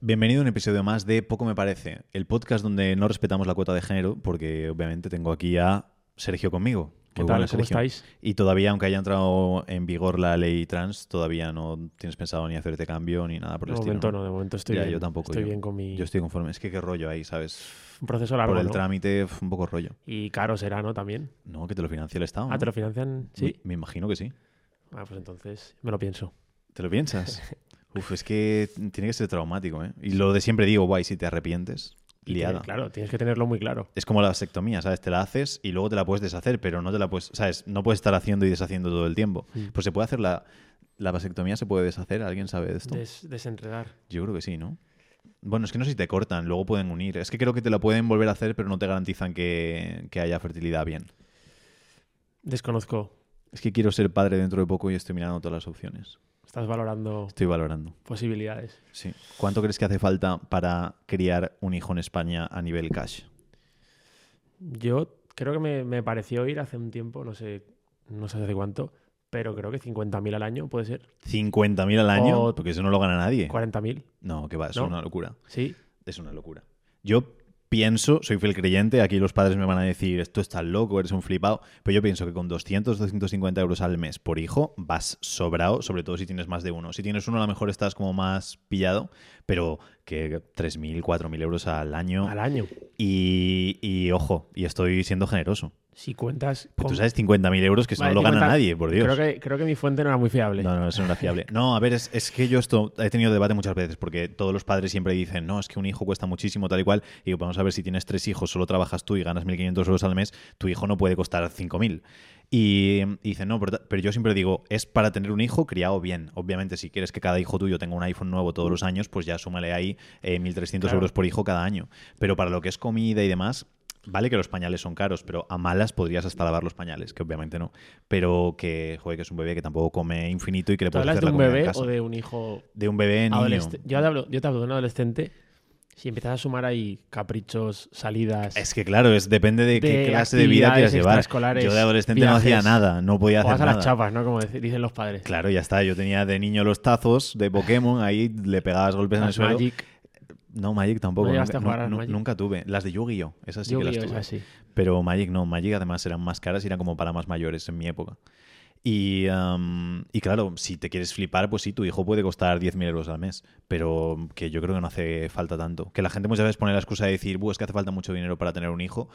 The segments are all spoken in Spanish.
Bienvenido a un episodio más de Poco Me Parece, el podcast donde no respetamos la cuota de género, porque obviamente tengo aquí a Sergio conmigo. ¿Qué Muy tal? buenas, ¿Cómo Sergio. estáis? Y todavía, aunque haya entrado en vigor la ley trans, todavía no tienes pensado ni hacerte cambio ni nada por De el estilo. momento ¿no? de momento estoy Ya, bien. yo tampoco, Estoy yo- bien con mi... Yo estoy conforme. Es que qué rollo ahí, ¿sabes? Un proceso largo, por el ¿no? trámite, un poco rollo. Y caro será, ¿no? También. No, que te lo financia el Estado. Ah, ¿no? ¿te lo financian? Sí. Me, me imagino que sí. Ah, pues entonces me lo pienso. ¿Te lo piensas? Uf, es que tiene que ser traumático, ¿eh? Y lo de siempre digo, guay, si te arrepientes, liada. claro, tienes que tenerlo muy claro. Es como la vasectomía, ¿sabes? Te la haces y luego te la puedes deshacer, pero no te la puedes, ¿sabes? No puedes estar haciendo y deshaciendo todo el tiempo. Mm. Pues se puede hacer la, la vasectomía, se puede deshacer, ¿alguien sabe de esto? Des- desenredar. Yo creo que sí, ¿no? Bueno, es que no sé si te cortan, luego pueden unir. Es que creo que te la pueden volver a hacer, pero no te garantizan que, que haya fertilidad bien. Desconozco. Es que quiero ser padre dentro de poco y estoy mirando todas las opciones. Estás valorando Estoy valorando. posibilidades. Sí. ¿Cuánto crees que hace falta para criar un hijo en España a nivel cash? Yo creo que me, me pareció ir hace un tiempo, no sé, no sé hace cuánto, pero creo que 50.000 al año puede ser. ¿50.000 al año? O- Porque eso no lo gana nadie. 40.000, No, que va, es ¿No? una locura. sí. Es una locura. Yo pienso, soy fiel creyente, aquí los padres me van a decir, esto estás loco, eres un flipado, pero yo pienso que con 200, 250 euros al mes por hijo vas sobrado, sobre todo si tienes más de uno. Si tienes uno a lo mejor estás como más pillado, pero que 3.000, 4.000 euros al año. Al año. Y, y, ojo, y estoy siendo generoso. Si cuentas... Con- tú sabes 50.000 euros que Vale, no lo gana 50 nadie, por Dios. Creo que, creo que mi fuente no era muy fiable. No, no, eso no era fiable. No, a ver, es, es que yo esto he tenido debate muchas veces porque todos los padres siempre dicen, no, es que un hijo cuesta muchísimo, tal y cual. Y digo, vamos a ver, si tienes tres hijos, solo trabajas tú y ganas 1.500 euros al mes, tu hijo no puede costar 5.000. Y, y dicen, no, pero, pero yo siempre digo, es para tener un hijo criado bien. Obviamente, si quieres que cada hijo tuyo tenga un iPhone nuevo todos los años, pues ya súmale ahí eh, 1.300 Claro. euros por hijo cada año. Pero para lo que es comida y demás, Vale que los pañales son caros, pero a malas podrías hasta lavar los pañales, que obviamente no. Pero que, joder, que es un bebé que tampoco come infinito y que le ¿Tú puedes hacer de la un comida en bebé casa. o de un hijo De un bebé niño. Yo te, hablo, yo te hablo de un adolescente. Si empiezas a sumar ahí caprichos, salidas, Es que claro, es depende de, qué clase de vida quieras llevar. Yo de adolescente no hacía nada, no podía o hacer vas a nada. las chapas, ¿no? Como dicen los padres. Claro, ya está. Yo tenía de niño los tazos de Pokémon, ahí le pegabas golpes en el suelo. No, Magic tampoco. ¿No nunca, jugar Magic? nunca tuve. Las de Yu-Gi-Oh! Esas sí que las tuve. así. Pero Magic no, Magic además eran más caras y eran como para más mayores en mi época. Y, am, y claro, si te quieres flipar, pues sí, tu hijo puede costar 10.000 euros al mes, pero que yo creo que no hace falta tanto. Que la gente muchas veces pone la excusa de decir, "Buh, es que hace falta mucho dinero para tener un hijo.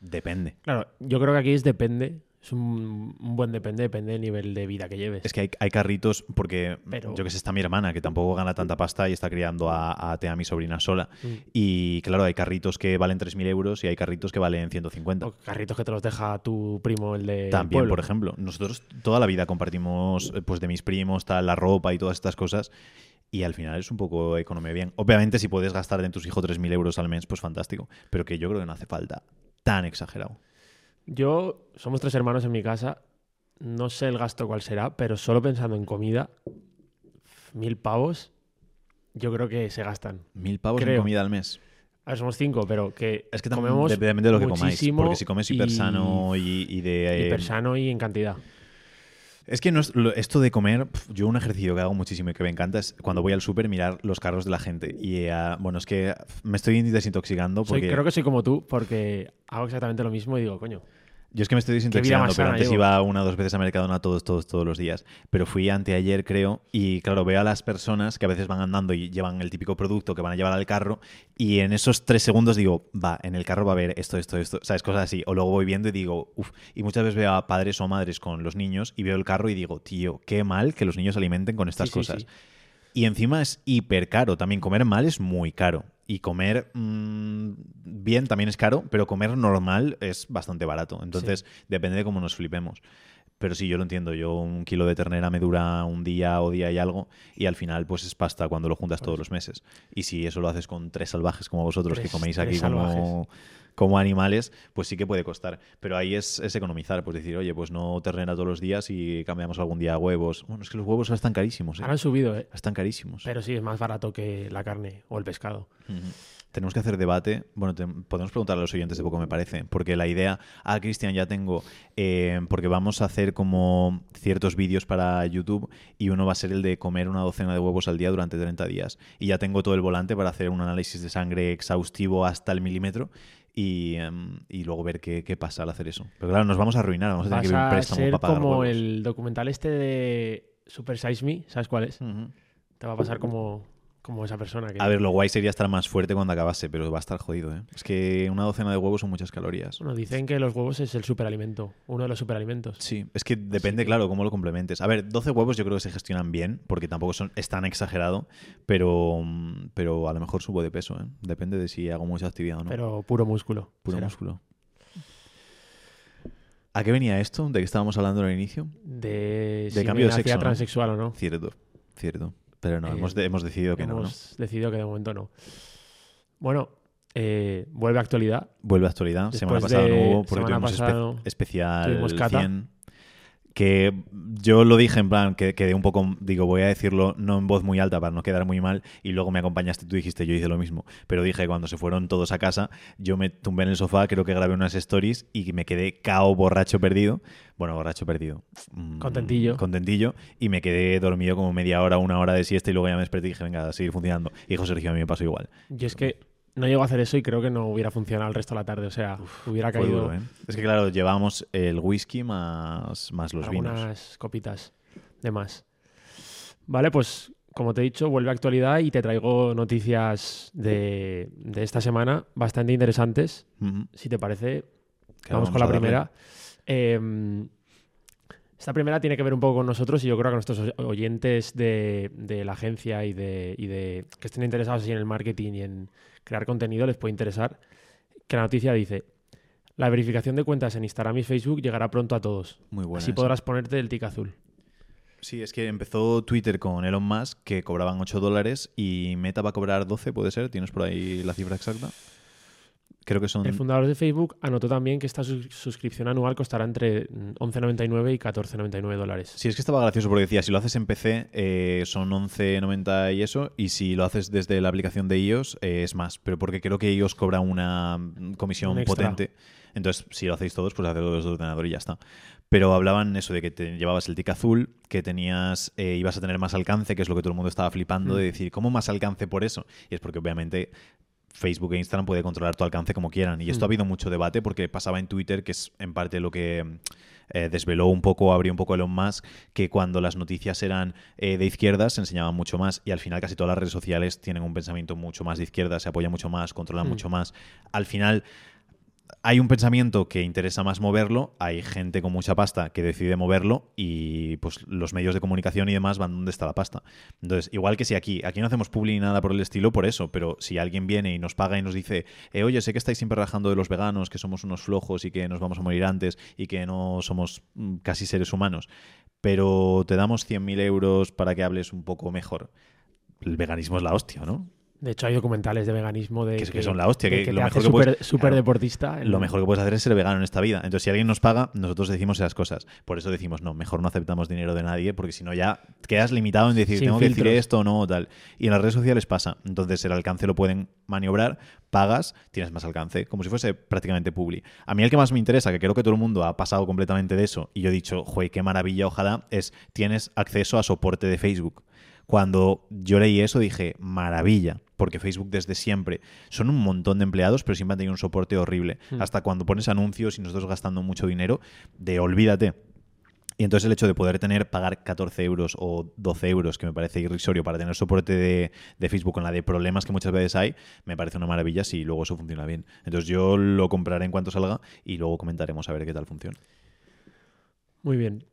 Depende. Claro, yo creo que aquí es depende. Es un, un buen depende, depende del nivel de vida que lleves. Es que hay, hay carritos, porque Pero- yo que sé, está mi hermana, que tampoco gana tanta pasta y está criando a, a Tea, mi sobrina sola. Mm. Y claro, hay carritos que valen 3.000 euros y hay carritos que valen 150. O carritos que te los deja tu primo, el de. También, pueblo. por ejemplo, nosotros toda la vida compartimos, eh, pues de mis primos, tal, la ropa y todas estas cosas. Y al final es un poco economía bien. Obviamente, si puedes gastar en tus hijos 3.000 euros al mes, pues fantástico. Pero que yo creo que no hace falta tan exagerado. Yo, somos tres hermanos en mi casa. No sé el gasto cuál será, pero solo pensando en comida, mil pavos, yo creo que se gastan. Mil pavos en comida al mes. A ver, somos cinco, pero que Es que comemos depende de lo que comáis. Porque si comes hiper y- sano y, y de. eh, hiper sano y en cantidad. Es que no es- esto de comer, yo un ejercicio que hago muchísimo y que me encanta es cuando voy al súper mirar los carros de la gente. Y eh, bueno, es que me estoy desintoxicando Soy- porque creo que soy como tú, porque hago exactamente lo mismo y digo, coño, yo es que me estoy desintoxicando, pero sana antes llevo. iba una o dos veces a Mercadona todos, todos, todos los días. Pero fui anteayer, creo, y claro, veo a las personas que a veces van andando y llevan el típico producto que van a llevar al carro y en esos tres segundos digo, va, en el carro va a haber esto, esto, esto, ¿sabes? Cosas así. O luego voy viendo y digo, uff. Y muchas veces veo a padres o madres con los niños y veo el carro y digo, tío, qué mal que los niños se alimenten con estas Sí, sí, cosas. sí. Y encima es hiper caro. También comer mal es muy caro. Y comer mm, bien también es caro, pero comer normal es bastante barato. Entonces, depende de cómo nos flipemos. Pero sí, yo lo entiendo. Yo un kilo de ternera me dura un día o día y algo. Y al final, pues es pasta cuando lo juntas todos los meses. Y si eso lo haces con tres salvajes como vosotros, Tres- que coméis aquí como, como animales, pues sí que puede costar. Pero ahí es, es economizar, pues decir, oye, pues no ternera todos los días y cambiamos algún día a huevos. Bueno, es que los huevos ahora están carísimos. ¿eh? Ahora han subido, ¿eh? Están carísimos. Pero sí, es más barato que la carne o el pescado. Tenemos que hacer debate. Bueno, te- podemos preguntar a los oyentes de poco me parece. Porque la idea, ah, Cristian, ya tengo, eh, porque vamos a hacer como ciertos vídeos para YouTube y uno va a ser el de comer una docena de huevos al día durante 30 días. Y ya tengo todo el volante para hacer un análisis de sangre exhaustivo hasta el milímetro y, em, y luego ver qué, qué pasa al hacer eso. Pero claro, nos vamos a arruinar, vamos a tener Vas que pedir un a préstamo ser para pagar como huevos. el documental este de Super Size Me, ¿sabes cuál es? Te va a pasar como, como esa persona que... A ver, lo guay sería estar más fuerte cuando acabase, pero va a estar jodido, ¿eh? Es que una docena de huevos son muchas calorías. Bueno, dicen que los huevos es el superalimento, uno de los superalimentos. Sí, es que depende, que- claro, cómo lo complementes. A ver, 12 huevos yo creo que se gestionan bien, porque tampoco son, es tan exagerado, pero, pero a lo mejor subo de peso, ¿eh? Depende de si hago mucha actividad o no. Pero puro músculo. Puro será. músculo. ¿A qué venía esto? ¿De qué estábamos hablando al inicio? De, si cambio de sexo, transexual o no. Cierto, cierto. Pero no, Eh, hemos, de- hemos decidido que no, ¿no? Hemos decidido que de momento no. Bueno, eh, vuelve a actualidad. Vuelve a actualidad. semana Después pasada no de- hubo porque semana espe- pasada especial tuvimos cata. 100. Que yo lo dije en plan, que quedé un poco, digo, voy a decirlo no en voz muy alta para no quedar muy mal, y luego me acompañaste, tú dijiste, yo hice lo mismo. Pero dije, cuando se fueron todos a casa, yo me tumbé en el sofá, creo que grabé unas stories y me quedé cao borracho perdido. Bueno, borracho perdido. Mm, Contentillo. Contentillo. Y me quedé dormido como media hora, una hora de siesta, y luego ya me desperté y dije, venga, a seguir funcionando. Y José Sergio a mí me pasó igual. Yo es que no llego a hacer eso y creo que no hubiera funcionado el resto de la tarde. O sea, hubiera caído duro, ¿eh? Es que claro, llevábamos el whisky más, más los algunas vinos. copitas de más. Vale, pues como te he dicho, vuelve a actualidad y te traigo noticias de, de esta semana bastante interesantes. Si te parece, vamos con la primera. Eh, esta primera tiene que ver un poco con nosotros y yo creo que nuestros oy- oyentes de, de la agencia y de, y de que estén interesados así en el marketing y en crear contenido les puede interesar. Que la noticia dice: La verificación de cuentas en Instagram y Facebook llegará pronto a todos. Muy buena. así esa. podrás ponerte el tic azul. Sí, es que empezó Twitter con Elon Musk, que cobraban 8 dólares, y Meta va a cobrar 12, ¿puede ser? ¿Tienes por ahí la cifra exacta? Creo que son... El fundador de Facebook anotó también que esta sus- suscripción anual costará entre mm, 11,99 y 14,99 dólares. Sí, es que estaba gracioso porque decía, si lo haces en PC eh, son 11.90 y eso, y si lo haces desde la aplicación de iOS eh, es más, pero porque creo que iOS cobra una mm, comisión Un potente. Entonces, si lo hacéis todos, pues hacedlo desde el ordenador y ya está. Pero hablaban eso de que te llevabas el tic azul, que tenías, eh, ibas a tener más alcance, que es lo que todo el mundo estaba flipando, Mm. de decir, ¿cómo más alcance por eso? Y es porque obviamente Facebook e Instagram puede controlar tu alcance como quieran. Y esto Mm. ha habido mucho debate porque pasaba en Twitter, que es en parte lo que eh, desveló un poco, abrió un poco Elon Musk, que cuando las noticias eran eh, de izquierdas se enseñaban mucho más. Y al final casi todas las redes sociales tienen un pensamiento mucho más de izquierda, se apoyan mucho más, controlan Mm. mucho más. Al final hay un pensamiento que interesa más moverlo, hay gente con mucha pasta que decide moverlo y pues los medios de comunicación y demás van donde está la pasta. Entonces, igual que si aquí, aquí no hacemos publi ni nada por el estilo por eso, pero si alguien viene y nos paga y nos dice, eh, oye, sé que estáis siempre rajando de los veganos, que somos unos flojos y que nos vamos a morir antes y que no somos mm, casi seres humanos, pero te damos 100.000 euros para que hables un poco mejor. El veganismo es la hostia, ¿no? De hecho, hay documentales de veganismo de Que son la hostia, que que lo mejor hace que puedes- claro. deportista. en- Lo mejor que puedes hacer es ser vegano en esta vida. Entonces, si alguien nos paga, nosotros decimos esas cosas. Por eso decimos, no, mejor no aceptamos dinero de nadie, porque si no ya quedas limitado en decir, Sin tengo que decir esto o no o tal. Y en las redes sociales pasa. Entonces, el alcance lo pueden maniobrar, pagas, tienes más alcance, como si fuese prácticamente publi. A mí el que más me interesa, que creo que todo el mundo ha pasado completamente de eso, y yo he dicho, joder, qué maravilla, ojalá, es tienes acceso a soporte de Facebook. Cuando yo leí eso dije, maravilla, porque Facebook desde siempre son un montón de empleados, pero siempre han tenido un soporte horrible. Hmm. Hasta cuando pones anuncios y nosotros gastando mucho dinero, de olvídate. Y entonces el hecho de poder tener, pagar 14 euros o 12 euros, que me parece irrisorio, para tener soporte de, de Facebook con la de problemas que muchas veces hay, me parece una maravilla si luego eso funciona bien. Entonces yo lo compraré en cuanto salga y luego comentaremos a ver qué tal funciona. Muy bien.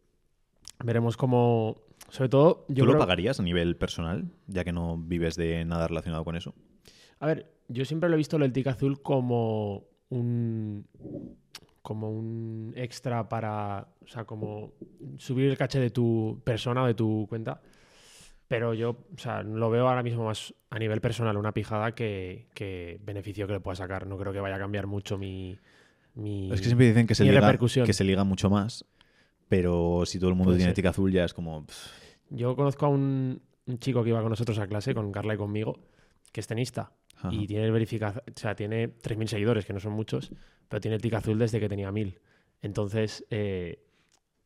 Veremos cómo. Sobre todo, yo ¿Tú lo pagarías a nivel personal, ya que no vives de nada relacionado con eso? A ver, yo siempre lo he visto lo del tic azul como un como un extra para, o sea, como subir el caché de tu persona o de tu cuenta. Pero yo, o sea, lo veo ahora mismo más a nivel personal una pijada que, que beneficio que le pueda sacar. No creo que vaya a cambiar mucho mi. mi Es que siempre dicen que se, liga, que se liga mucho más, pero si todo el mundo Puede tiene ser. tica azul ya es como... pff, Yo conozco a un, un chico que iba con nosotros a clase, con Carla y conmigo, que es tenista. ajá. Y tiene verificación, o sea, tiene 3.000 seguidores, que no son muchos, pero tiene tic azul desde que tenía 1.000. Entonces, eh,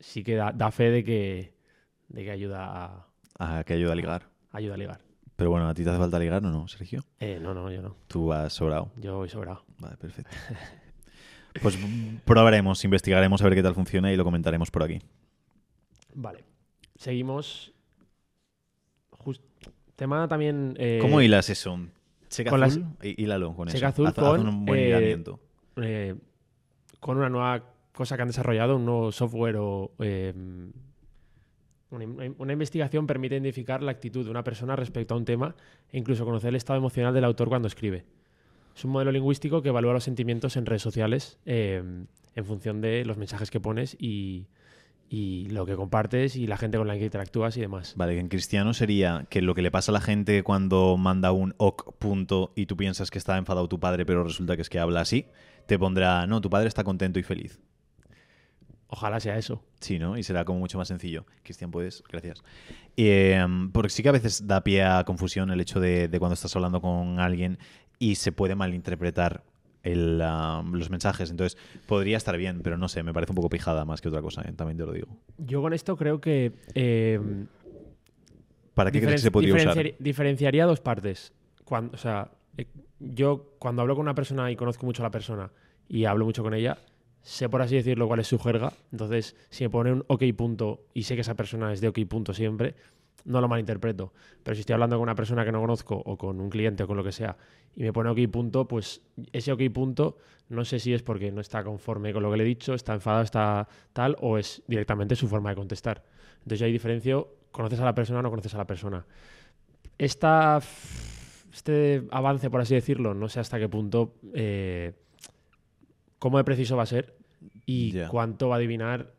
sí que da, da fe de que, de que ayuda a, que ayuda a ligar. ayuda a ligar. Pero bueno, ¿a ti te hace falta ligar o no, Sergio? Eh, no, no, yo no. Tú has sobrado. Yo voy sobrado. Vale, perfecto. Pues probaremos, investigaremos a ver qué tal funciona y lo comentaremos por aquí. Vale. Seguimos. Tema también. eh, ¿Cómo hilas eso? Checa con las- azul, hí- hílalo con Checa eso. azul Haz- haz con, un buen eh, eh, con una nueva cosa que han desarrollado, un nuevo software o. una, in- una investigación permite identificar la actitud de una persona respecto a un tema e incluso conocer el estado emocional del autor cuando escribe. Es un modelo lingüístico que evalúa los sentimientos en redes sociales eh, en función de los mensajes que pones y, y lo que compartes y la gente con la que interactúas y demás. Vale, que en cristiano sería que lo que le pasa a la gente cuando manda un ok punto y tú piensas que está enfadado tu padre, pero resulta que es que habla así, te pondrá, no, tu padre está contento y feliz. Ojalá sea eso. Sí, ¿no? Y será como mucho más sencillo. Cristian, puedes, gracias. Eh, porque sí que a veces da pie a confusión el hecho de, de cuando estás hablando con alguien y se puede malinterpretar el, ah, los mensajes. Entonces, podría estar bien, pero no sé, me parece un poco pijada más que otra cosa, ¿eh? también te lo digo. Yo con esto creo que eh, ¿Para qué crees que se podría usar? diferenciar- diferenciaría dos partes. Cuando, o sea, eh, yo cuando hablo con una persona y conozco mucho a la persona y hablo mucho con ella, sé por así decirlo cuál es su jerga. Entonces, si me pone un ok punto y sé que esa persona es de ok punto siempre, no lo malinterpreto. Pero si estoy hablando con una persona que no conozco o con un cliente o con lo que sea y me pone ok punto, pues ese ok punto no sé si es porque no está conforme con lo que le he dicho, está enfadado, está tal, o es directamente su forma de contestar. Entonces yo ahí diferencio, conoces a la persona o no conoces a la persona. Esta, este avance, por así decirlo, no sé hasta qué punto, eh, cómo de preciso va a ser y cuánto va a adivinar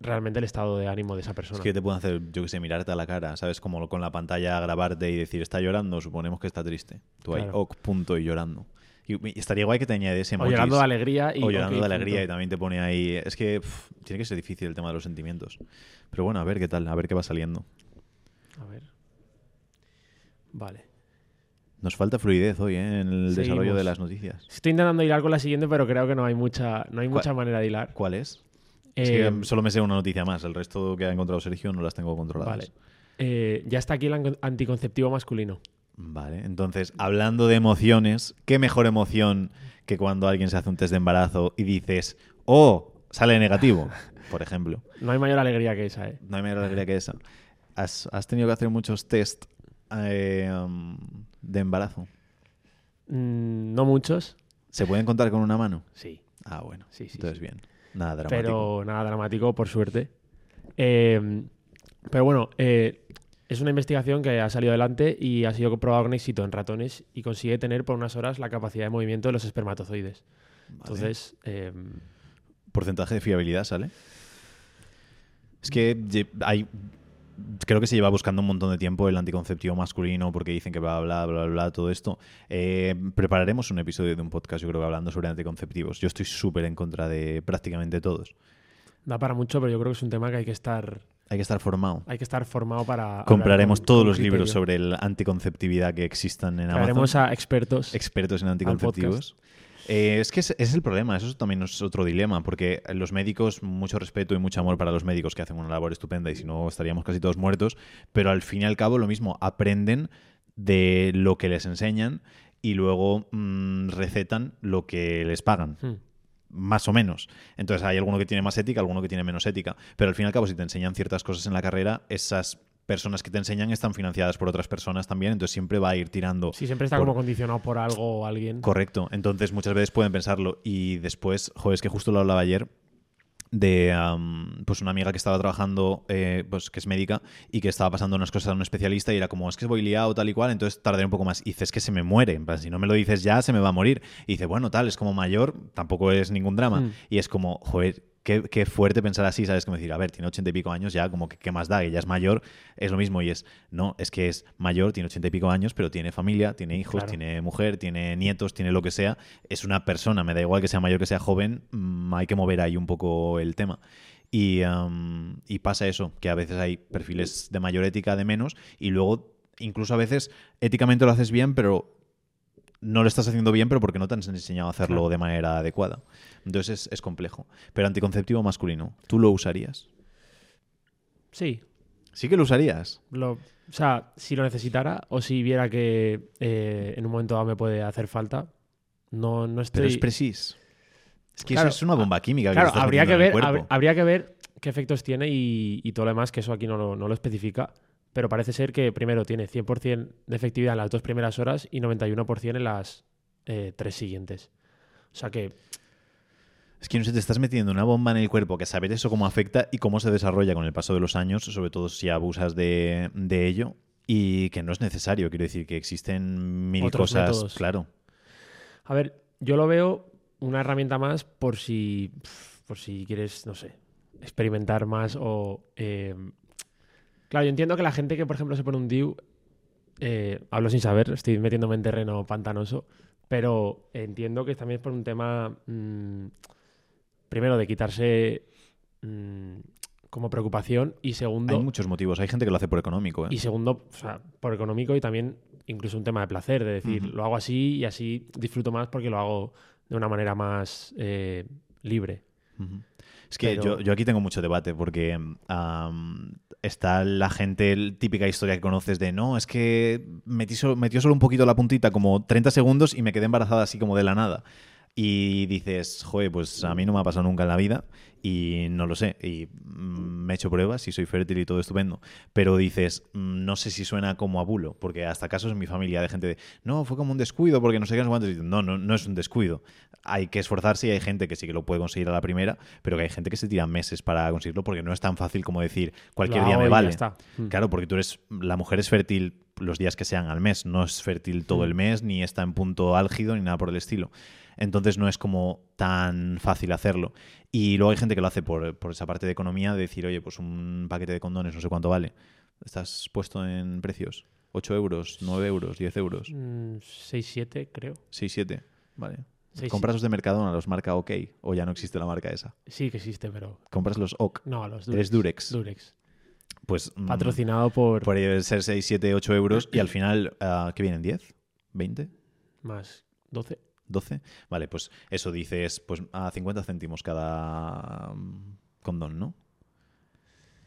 realmente el estado de ánimo de esa persona. Es que te pueden hacer, yo que sé, mirarte a la cara, ¿sabes? Como con la pantalla grabarte y decir, está llorando, suponemos que está triste. Tú ahí, Claro. ok, punto, y llorando. Y, estaría guay que te añadiese o emojis. llorando de alegría y o llorando de alegría y también te pone ahí. Es que tiene que ser difícil el tema de los sentimientos. Pero bueno, a ver qué tal, a ver qué va saliendo. A ver. Vale. Nos falta fluidez hoy ¿eh? en el desarrollo de las noticias. Estoy intentando hilar con la siguiente, pero creo que no hay mucha, no hay ¿Cuál- mucha manera de hilar. ¿Cuál es? Es que Eh, um, solo me sé una noticia más. El resto que ha encontrado Sergio no las tengo controladas. Vale. Eh, ya está aquí el an- anticonceptivo masculino. Vale, entonces, hablando de emociones, ¿qué mejor emoción que cuando alguien se hace un test de embarazo y dices, oh, sale negativo, por ejemplo? No hay mayor alegría que esa, ¿eh? No hay mayor alegría que esa. ¿Has, has tenido que hacer muchos test eh, um, de embarazo? Mm, no muchos. ¿Se pueden contar con una mano? Sí. Ah, bueno. Sí, sí, Entonces, sí. bien. Nada dramático. Pero nada dramático, por suerte. Eh, pero bueno, eh, es una investigación que ha salido adelante y ha sido comprobada con éxito en ratones y consigue tener por unas horas la capacidad de movimiento de los espermatozoides. Vale. Entonces, eh, ¿Porcentaje de fiabilidad sale? Es que hay. Creo que se lleva buscando un montón de tiempo el anticonceptivo masculino porque dicen que bla, bla, bla, bla, todo esto. Eh, prepararemos un episodio de un podcast, yo creo que hablando sobre anticonceptivos. Yo estoy súper en contra de prácticamente todos. da para mucho, pero yo creo que es un tema que hay que estar, Hay que estar formado. hay que estar formado para. Compraremos con- todos con los libros sobre la anticonceptividad que existan en Amazon. Traeremos a expertos. expertos en anticonceptivos. Eh, es que ese es el problema, eso también es otro dilema, porque los médicos, mucho respeto y mucho amor para los médicos que hacen una labor estupenda y si no estaríamos casi todos muertos, pero al fin y al cabo lo mismo, aprenden de lo que les enseñan y luego mm, recetan lo que les pagan. Hmm. Más o menos. Entonces hay alguno que tiene más ética, alguno que tiene menos ética. Pero al fin y al cabo, si te enseñan ciertas cosas en la carrera, esas personas que te enseñan están financiadas por otras personas también, entonces siempre va a ir tirando Sí, siempre está por- como condicionado por algo o alguien. Correcto. Entonces muchas veces pueden pensarlo. Y después, joder, es que justo lo hablaba ayer de am, pues una amiga que estaba trabajando, eh, pues que es médica y que estaba pasando unas cosas a un especialista y era como, es que voy liado tal y cual, entonces tardaré un poco más. Y dices que se me muere, en plan, si no me lo dices ya, se me va a morir. Y dice, bueno, tal, es como mayor, tampoco es ningún drama. Mm. Y es como, joder, qué, qué fuerte pensar así, ¿sabes? Como decir, a ver, tiene ochenta y pico años, ya como que qué más da, ella es mayor, es lo mismo y es, no, es que es mayor, tiene ochenta y pico años, pero tiene familia, tiene hijos, Claro. tiene mujer, tiene nietos, tiene lo que sea, es una persona, me da igual que sea mayor que sea joven, mm, hay que mover ahí un poco el tema. Y, am, y pasa eso, que a veces hay perfiles de mayor ética, de menos, y luego incluso a veces éticamente lo haces bien, pero no lo estás haciendo bien, pero porque no te han enseñado a hacerlo Claro. de manera adecuada. Entonces es, es complejo. Pero anticonceptivo masculino, ¿tú lo usarías? Sí. Sí que lo usarías. Lo, o sea, si lo necesitara o si viera que eh, en un momento dado me puede hacer falta, no, no estoy... Pero es precis. Es que Claro, eso es una bomba química. Claro, habría que, ver, habría que ver qué efectos tiene y, y todo lo demás, que eso aquí no lo, no lo especifica. Pero parece ser que primero tiene 100% de efectividad en las dos primeras horas y 91% en las eh, tres siguientes. O sea que Es que no sé, te estás metiendo una bomba en el cuerpo que saber eso cómo afecta y cómo se desarrolla con el paso de los años, sobre todo si abusas de, de ello, y que no es necesario. Quiero decir que existen mil Otros cosas. métodos. Claro. A ver, yo lo veo una herramienta más por si, por si quieres, no sé, experimentar más o... eh, Claro, yo entiendo que la gente que, por ejemplo, se pone un DIU, eh, hablo sin saber, estoy metiéndome en terreno pantanoso, pero entiendo que también es por un tema, mm, primero, de quitarse mm, como preocupación y segundo... Hay muchos motivos. Hay gente que lo hace por económico. ¿eh? Y segundo, o sea, por económico y también incluso un tema de placer, de decir, lo hago así y así disfruto más porque lo hago de una manera más eh, libre. Es que Pero- yo, yo aquí tengo mucho debate porque está la gente, típica historia que conoces de no, es que metí so- metió solo un poquito la puntita, como 30 segundos y me quedé embarazada así como de la nada. Y dices, joder, pues a mí no me ha pasado nunca en la vida y no lo sé. Y mm, me he hecho pruebas y soy fértil y todo estupendo. Pero dices, mm, no sé si suena como a bulo, porque hasta casos en mi familia de gente de, no, fue como un descuido porque no sé qué, no sé no, no, no es un descuido. Hay que esforzarse y hay gente que sí que lo puede conseguir a la primera, pero que hay gente que se tira meses para conseguirlo porque no es tan fácil como decir, cualquier día me vale. está. Mm. Claro, porque tú eres, la mujer es fértil los días que sean al mes, no es fértil todo el mes, ni está en punto álgido, ni nada por el estilo. Entonces no es como tan fácil hacerlo. Y luego hay gente que lo hace por, por esa parte de economía, de decir, oye, pues un paquete de condones, no sé cuánto vale. ¿Estás puesto en precios? ¿8 euros, 9 euros, 10 euros? Mm, 6-7, creo. 6, 7. Vale. Seis, ¿Compras los de Mercadona, los marca OK? ¿O ya no existe la marca esa? Sí que existe, pero... ¿Compras los OK? No, los ¿Eres Durex. Durex? Durex. Pues mm, Patrocinado por... por ser 6, 7, 8 euros y al final, ah, ¿qué vienen? ¿10? ¿20? Más 12. 12. Vale, pues eso dices, pues a 50 céntimos cada mm, condón, ¿no?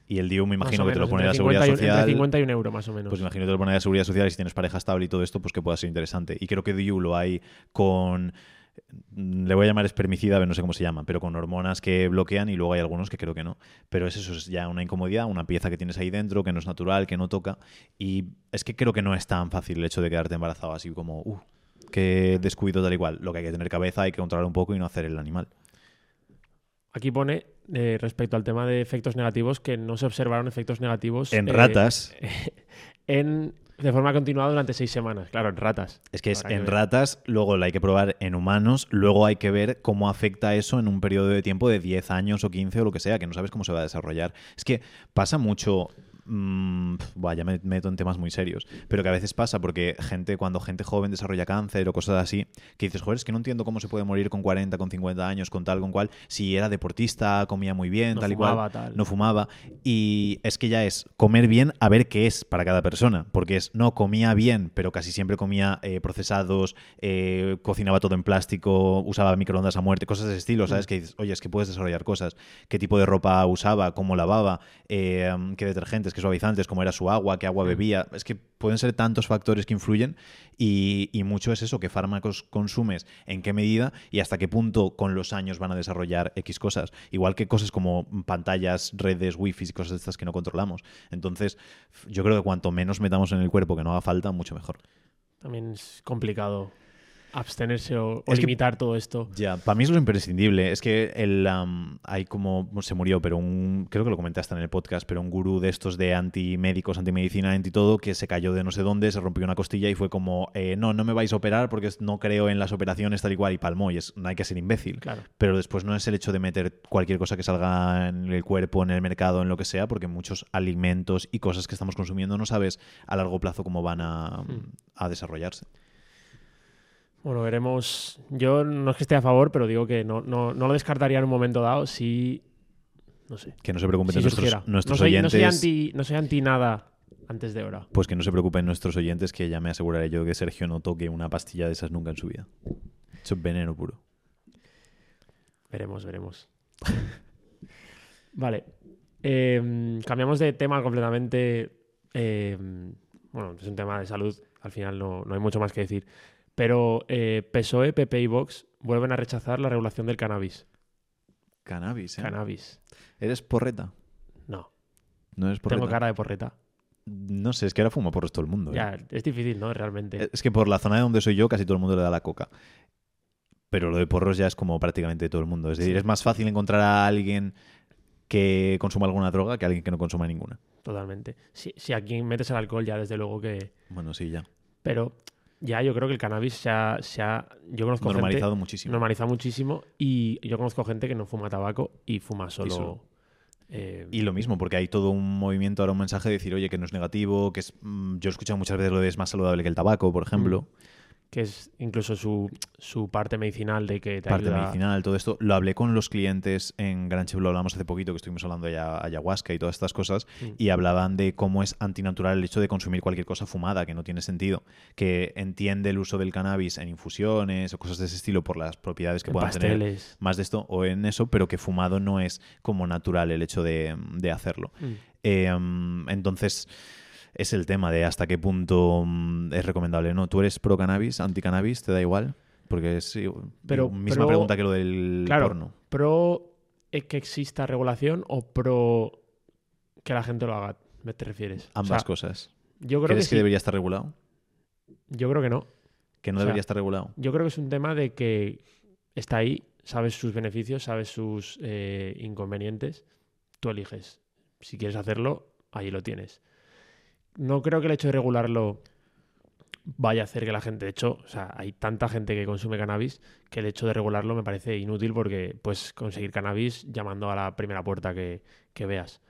Y el DIU me imagino que te lo pone la seguridad 50 y social. Entre 50 y un euro, más o menos. Pues imagino que te lo pone la seguridad social y si tienes pareja estable y todo esto, pues que pueda ser interesante. Y creo que DIU lo hay con. mm, Le voy a llamar espermicida, no sé cómo se llama, pero con hormonas que bloquean y luego hay algunos que creo que no. Pero es eso, es ya una incomodidad, una pieza que tienes ahí dentro, que no es natural, que no toca. Y es que creo que no es tan fácil el hecho de quedarte embarazado así como, uh, que descuido tal igual. Lo que hay que tener cabeza, hay que controlar un poco y no hacer el animal. Aquí pone, eh, respecto al tema de efectos negativos, que no se observaron efectos negativos... En eh, ratas, en, de forma continuada durante seis semanas. Claro, en ratas. es que es habrá en ratas, luego la hay que probar en humanos, luego hay que ver cómo afecta eso en un periodo de tiempo de 10 años o 15 o lo que sea, que no sabes cómo se va a desarrollar. Es que pasa mucho. Mm, buah, ya me meto en temas muy serios, pero que a veces pasa porque gente, cuando gente joven desarrolla cáncer o cosas así, que dices, joder, es que no entiendo cómo se puede morir con 40, con 50 años, con tal, con cual, si era deportista, comía muy bien, No tal y cual tal. no fumaba. Y es que ya es comer bien a ver qué es para cada persona. Porque es, no, comía bien, pero casi siempre comía eh, procesados, eh, cocinaba todo en plástico, usaba microondas a muerte, cosas de ese estilo, ¿sabes? Que dices, oye, es que puedes desarrollar cosas. ¿Qué tipo de ropa usaba? ¿Cómo lavaba? Eh, ¿Qué detergentes? ¿Qué suavizantes? ¿Cómo era su agua? ¿Qué agua bebía? Es que pueden ser tantos factores que influyen y, y mucho es eso, qué fármacos consumes, en qué medida y hasta qué punto con los años van a desarrollar X cosas. Igual que cosas como pantallas, redes, wifi y cosas de estas que no controlamos. Entonces, yo creo que cuanto menos metamos en el cuerpo que no haga falta, mucho mejor. También es complicado. Abstenerse o, o Es que- limitar todo esto. Ya, para mí es lo imprescindible. Es que el, am, hay como, se murió, pero un, creo que lo comentaste en el podcast, pero un gurú de estos de antimédicos, antimedicina, anti todo, que se cayó de no sé dónde, se rompió una costilla y fue como, eh, no, no me vais a operar porque no creo en las operaciones tal y cual y palmó. Y es, no hay que ser imbécil. Claro. Pero después no es el hecho de meter cualquier cosa que salga en el cuerpo, en el mercado, en lo que sea, porque muchos alimentos y cosas que estamos consumiendo no sabes a largo plazo cómo van a, Hmm. a desarrollarse. Bueno, veremos. Yo no es que esté a favor, pero digo que no, no, no lo descartaría en un momento dado si. No sé. Que no se preocupen Si nuestros, nuestros no, soy, no oyentes. soy anti, no soy anti nada antes de hora. Pues que no se preocupen nuestros oyentes, que ya me aseguraré yo que Sergio no toque una pastilla de esas nunca en su vida. Eso es veneno puro. Veremos, veremos. vale. Eh, cambiamos de tema completamente. eh, bueno, es un tema de salud. Al final no, no hay mucho más que decir. Pero eh, PSOE, PP y Vox vuelven a rechazar la regulación del cannabis. Cannabis, ¿eh? Cannabis. ¿Eres porreta? No. ¿No eres porreta? Tengo cara de porreta. No sé, es que ahora fuma porros todo el mundo. ¿eh? Ya, es difícil, ¿no? Realmente. Es que por la zona de donde soy yo casi todo el mundo le da la coca. Pero lo de porros ya es como prácticamente todo el mundo. Es decir, Sí. es más fácil encontrar a alguien que consuma alguna droga que a alguien que no consuma ninguna. Totalmente. Si, si aquí metes el alcohol, ya desde luego que. Bueno, sí, ya. Pero ya yo creo que el cannabis se ha. se ha- yo conozco Normalizado gente. muchísimo. Normalizado muchísimo. Y yo conozco gente que no fuma tabaco y fuma solo. solo. eh, Y lo mismo, porque hay todo un movimiento ahora, un mensaje de decir, oye, que no es negativo, que es. mm, yo he escuchado muchas veces lo de es más saludable que el tabaco, por ejemplo. Que es incluso su, su parte medicinal de que te parte ayuda. medicinal, todo esto. Lo hablé con los clientes en Gran Chef, lo hablamos hace poquito, que estuvimos hablando de aya- ayahuasca y todas estas cosas, Mm. y hablaban de cómo es antinatural el hecho de consumir cualquier cosa fumada, que no tiene sentido, que entiende el uso del cannabis en infusiones o cosas de ese estilo por las propiedades que en puedan tener pasteles. más de esto o en eso, pero que fumado no es como natural el hecho de, de hacerlo. Mm. Eh, mm, entonces, es el tema de hasta qué punto mm, es recomendable. ¿No? ¿Tú eres pro cannabis, anti cannabis? ¿Te da igual? Porque es Pero misma pro- pregunta que lo del Claro. porno. ¿Pro eh, que exista regulación o pro que la gente lo haga? ¿Me te refieres? O Ambas sea, cosas. Yo creo que, ¿Crees que, sí. debería estar regulado? Yo creo que no. ¿Que no O sea, debería estar regulado? Yo creo que es un tema de que está ahí, sabes sus beneficios, sabes sus eh, inconvenientes, tú eliges. Si quieres hacerlo, ahí lo tienes. No creo que el hecho de regularlo vaya a hacer que la gente, de hecho, o sea, hay tanta gente que consume cannabis que el hecho de regularlo me parece inútil porque puedes conseguir cannabis llamando a la primera puerta que, que veas.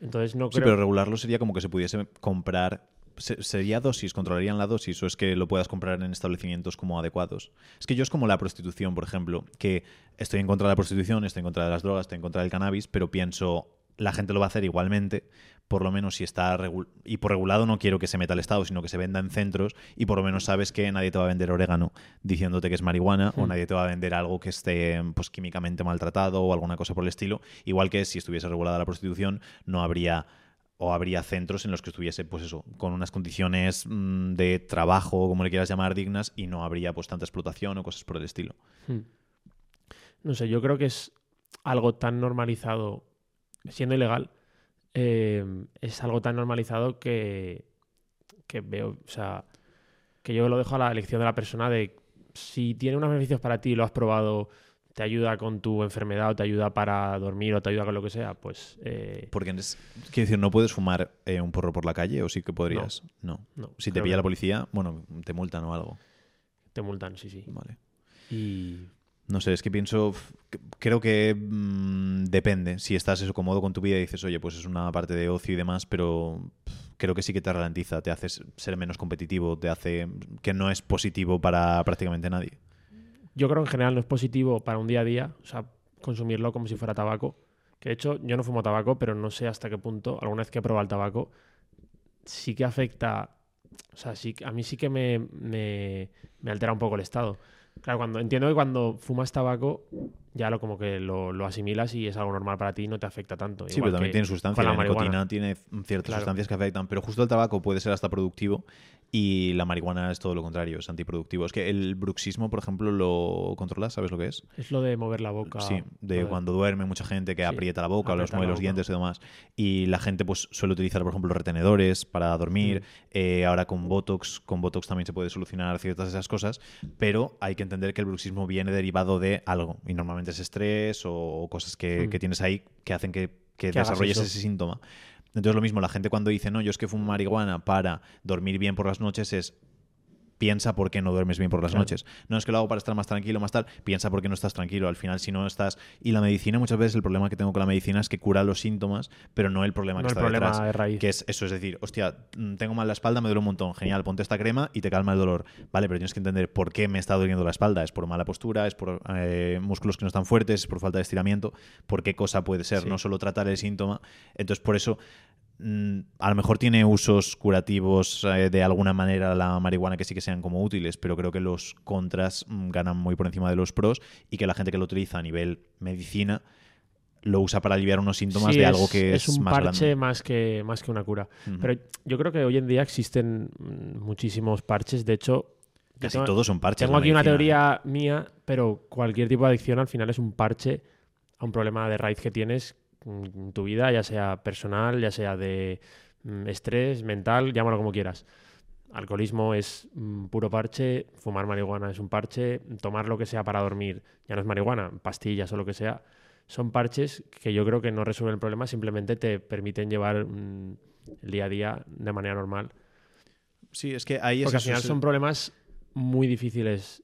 Entonces no Sí, creo... pero regularlo sería como que se pudiese comprar. se- ¿Sería dosis? ¿Controlarían la dosis? ¿O es que lo puedas comprar en establecimientos como adecuados? Es que yo es como la prostitución, por ejemplo, que estoy en contra de la prostitución, estoy en contra de las drogas, estoy en contra del cannabis, pero pienso, la gente lo va a hacer igualmente, por lo menos si está y por regulado no quiero que se meta al Estado, sino que se venda en centros y por lo menos sabes que nadie te va a vender orégano diciéndote que es marihuana o Hmm. nadie te va a vender algo que esté pues químicamente maltratado o alguna cosa por el estilo, igual que si estuviese regulada la prostitución no habría o habría centros en los que estuviese pues eso, con unas condiciones mm, de trabajo, como le quieras llamar, dignas y no habría pues tanta explotación o cosas por el estilo. Hmm. No sé, yo creo que es algo tan normalizado, siendo ilegal, eh, es algo tan normalizado que, que veo, o sea, que yo lo dejo a la elección de la persona de si tiene unos beneficios para ti, lo has probado, te ayuda con tu enfermedad o te ayuda para dormir o te ayuda con lo que sea, pues eh, Porque es, quiero decir, no puedes fumar eh, un porro por la calle o sí que podrías. No. no. Si te pilla que la policía, bueno, te multan o algo. Te multan, sí, sí. Vale. Y No sé, es que pienso, creo que mm, depende. Si estás eso cómodo con tu vida y dices, oye, pues es una parte de ocio y demás, pero creo que sí que te ralentiza, te hace ser menos competitivo, te hace que no es positivo para prácticamente nadie. yo creo que en general no es positivo para un día a día, o sea, consumirlo como si fuera tabaco. Que de hecho yo no fumo tabaco, pero no sé hasta qué punto, alguna vez que he probado el tabaco, sí que afecta, o sea, sí, a mí sí que me, me altera un poco el estado. Claro, cuando entiendo que cuando fumas tabaco ya lo como que lo, lo asimilas y es algo normal para ti y no te afecta tanto. Sí, Igual pero también tiene sustancias. La, la nicotina tiene ciertas Claro. sustancias que afectan, pero justo el tabaco puede ser hasta productivo Y la marihuana es todo lo contrario, es antiproductivo. Es que el bruxismo, por ejemplo, lo controlas, ¿sabes lo que es? Es lo de mover la boca. Sí, de cuando duerme mucha gente que Sí, aprieta la boca, los aprieta mueve la los dientes y demás. Y la gente pues suele utilizar, por ejemplo, retenedores para dormir. Mm. Eh, ahora con Botox, con Botox también se puede solucionar ciertas de esas cosas, pero hay que entender que el bruxismo viene derivado de algo. Y normalmente es estrés o cosas que, Mm. que tienes ahí que hacen que, que desarrolles ese síntoma. Entonces lo mismo, la gente cuando dice, no, yo es que fumo marihuana para dormir bien por las noches es piensa por qué no duermes bien por las Claro. noches. No es que lo hago para estar más tranquilo, más tal, piensa por qué no estás tranquilo. Al final, si no estás... Y la medicina, muchas veces el problema que tengo con la medicina es que cura los síntomas, pero no el problema No que el está problema detrás. de raíz. Que es eso, es decir, hostia, mm, tengo mal la espalda, me duele un montón. Genial, ponte esta crema y te calma el dolor. Vale, pero tienes que entender por qué me está doliendo la espalda. Es por mala postura, es por eh, músculos que no están fuertes, es por falta de estiramiento. ¿Por qué cosa puede ser? Sí. No solo tratar el síntoma. Entonces, por eso a lo mejor tiene usos curativos eh, de alguna manera la marihuana que sí que sean como útiles, pero creo que los contras mm, ganan muy por encima de los pros y que la gente que lo utiliza a nivel medicina lo usa para aliviar unos síntomas Sí, de es- algo que es, un más parche grande. más que, más que una cura. Pero yo creo que hoy en día existen mm, muchísimos parches. De hecho, Casi tengo- todos son parches. Tengo aquí una medicina, ¿eh? teoría mía, pero cualquier tipo de adicción al final es un parche a un problema de raíz que tienes en tu vida, ya sea personal, ya sea de mm, estrés, mental, llámalo como quieras. Alcoholismo es mm, puro parche, fumar marihuana es un parche, tomar lo que sea para dormir ya no es marihuana, pastillas o lo que sea. Son parches que yo creo que no resuelven el problema, simplemente te permiten llevar mm, el día a día de manera normal. Sí, es que ahí es Porque al final son problemas muy difíciles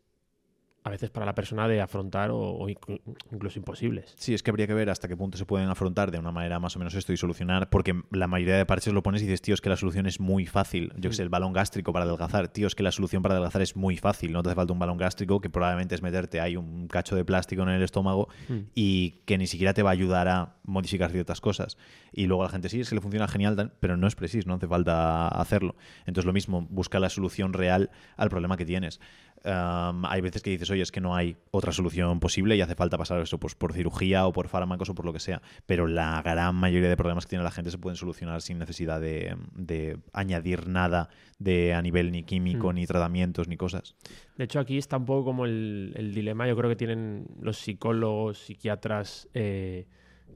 a veces para la persona de afrontar o, o inclu- incluso imposibles. Sí, es que habría que ver hasta qué punto se pueden afrontar de una manera más o menos esto y solucionar, porque la mayoría de parches lo pones y dices, tío, es que la solución es muy fácil. Yo que sé, el balón gástrico para adelgazar, tío, es que la solución para adelgazar es muy fácil. No te hace falta un balón gástrico que probablemente es meterte ahí un cacho de plástico en el estómago Mm. y que ni siquiera te va a ayudar a modificar ciertas cosas. Y luego la gente, sí, es que le funciona genial, tal", pero no es preciso, no hace falta hacerlo. Entonces lo mismo, busca la solución real al problema que tienes. Um, hay veces que dices, oye, es que no hay otra solución posible y hace falta pasar eso pues, por cirugía o por fármacos o por lo que sea. Pero la gran mayoría de problemas que tiene la gente se pueden solucionar sin necesidad de, de añadir nada de a nivel ni químico, Mm. ni tratamientos, ni cosas. De hecho, aquí está un poco como el, el dilema, yo creo que tienen los psicólogos, psiquiatras eh,